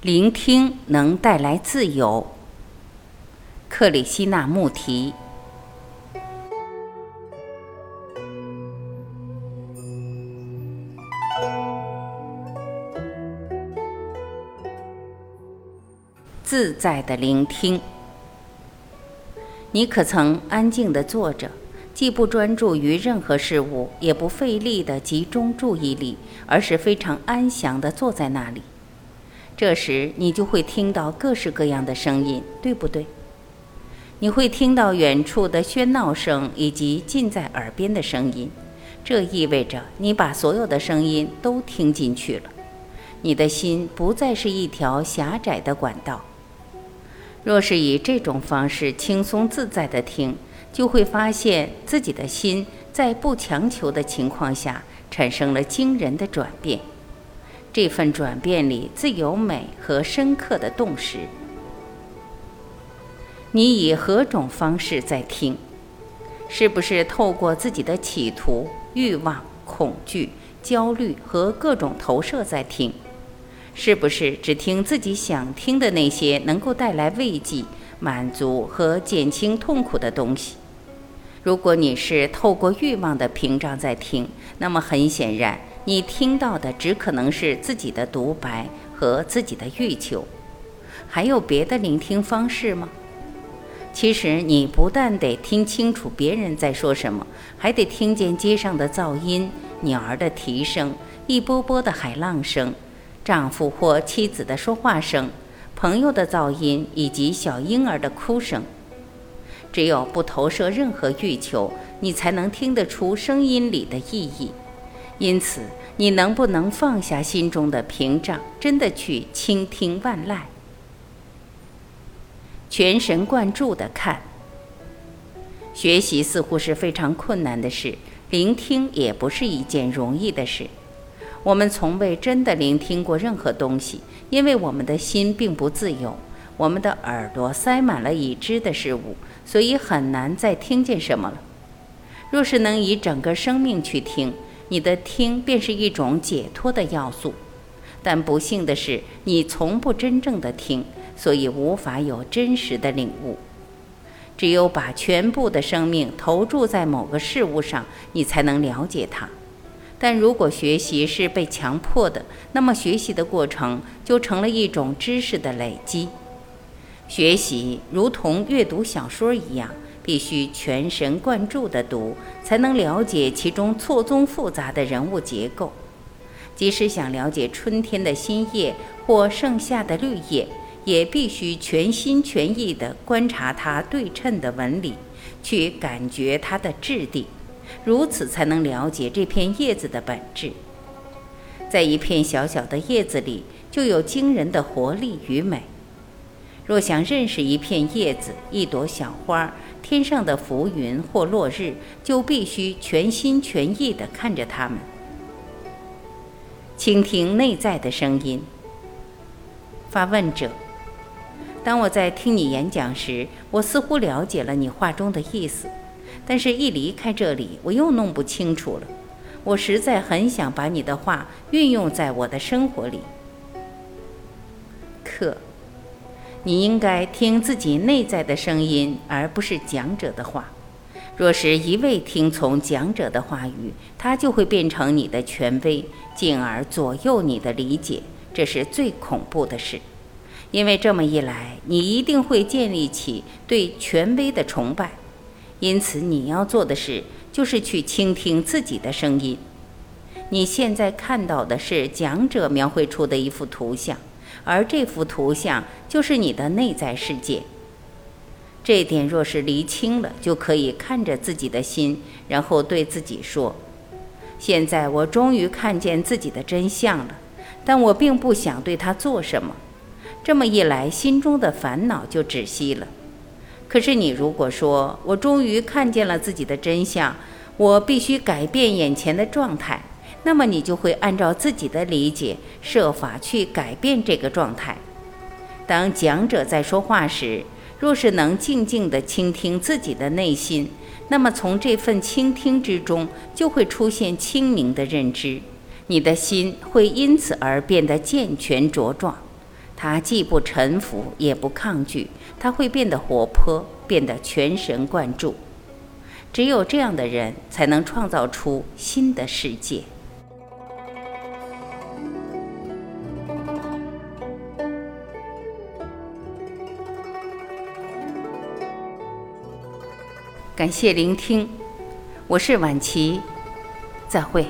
聆听能带来自由。克里希那穆提。自在的聆听。你可曾安静地坐着，既不专注于任何事物，也不费力地集中注意力，而是非常安详地坐在那里？这时，你就会听到各式各样的声音，对不对？你会听到远处的喧闹声以及近在耳边的声音，这意味着你把所有的声音都听进去了。你的心不再是一条狭窄的管道。若是以这种方式轻松自在地听，就会发现自己的心在不强求的情况下产生了惊人的转变。这份转变里自有美和深刻的洞识。你以何种方式在听？是不是透过自己的企图、欲望、恐惧、焦虑和各种投射在听？是不是只听自己想听的那些能够带来慰藉、满足和减轻痛苦的东西？如果你是透过欲望的屏障在听，那么很显然，你听到的只可能是自己的独白和自己的欲求。还有别的聆听方式吗？其实，你不但得听清楚别人在说什么，还得听见街上的噪音、鸟儿的啼声、一波波的海浪声。丈夫或妻子的说话声，朋友的噪音，以及小婴儿的哭声。只有不投射任何欲求，你才能听得出声音里的意义。因此，你能不能放下心中的屏障，真的去倾听万籁？全神贯注地看。学习似乎是非常困难的事，聆听也不是一件容易的事。我们从未真的聆听过任何东西，因为我们的心并不自由，我们的耳朵塞满了已知的事物，所以很难再听见什么了。若是能以整个生命去听，你的听便是一种解脱的要素。但不幸的是，你从不真正的听，所以无法有真实的领悟。只有把全部的生命投注在某个事物上，你才能了解它。但如果学习是被强迫的，那么学习的过程就成了一种知识的累积。学习如同阅读小说一样，必须全神贯注地读，才能了解其中错综复杂的人物结构。即使想了解春天的新叶或盛夏的绿叶，也必须全心全意地观察它对称的纹理，去感觉它的质地。如此才能了解这片叶子的本质。在一片小小的叶子里，就有惊人的活力与美。若想认识一片叶子、一朵小花、天上的浮云或落日，就必须全心全意地看着它们，倾听内在的声音。发问者：当我在听你演讲时，我似乎了解了你话中的意思。但是，一离开这里，我又弄不清楚了。我实在很想把你的话运用在我的生活里。可，你应该听自己内在的声音，而不是讲者的话。若是一味听从讲者的话语，他就会变成你的权威，进而左右你的理解。这是最恐怖的事，因为这么一来，你一定会建立起对权威的崇拜。因此，你要做的事就是去倾听自己的声音。你现在看到的是讲者描绘出的一幅图像，而这幅图像就是你的内在世界。这点若是厘清了，就可以看着自己的心，然后对自己说：“现在我终于看见自己的真相了，但我并不想对他做什么。”这么一来，心中的烦恼就止息了。可是，你如果说我终于看见了自己的真相，我必须改变眼前的状态，那么，你就会按照自己的理解设法去改变这个状态。当讲者在说话时，若是能静静地倾听自己的内心，那么从这份倾听之中就会出现清明的认知。你的心会因此而变得健全、茁壮。它既不臣服，也不抗拒，它会变得活泼，变得全神贯注。只有这样的人，才能创造出新的世界。感谢聆听。我是婉琪再会。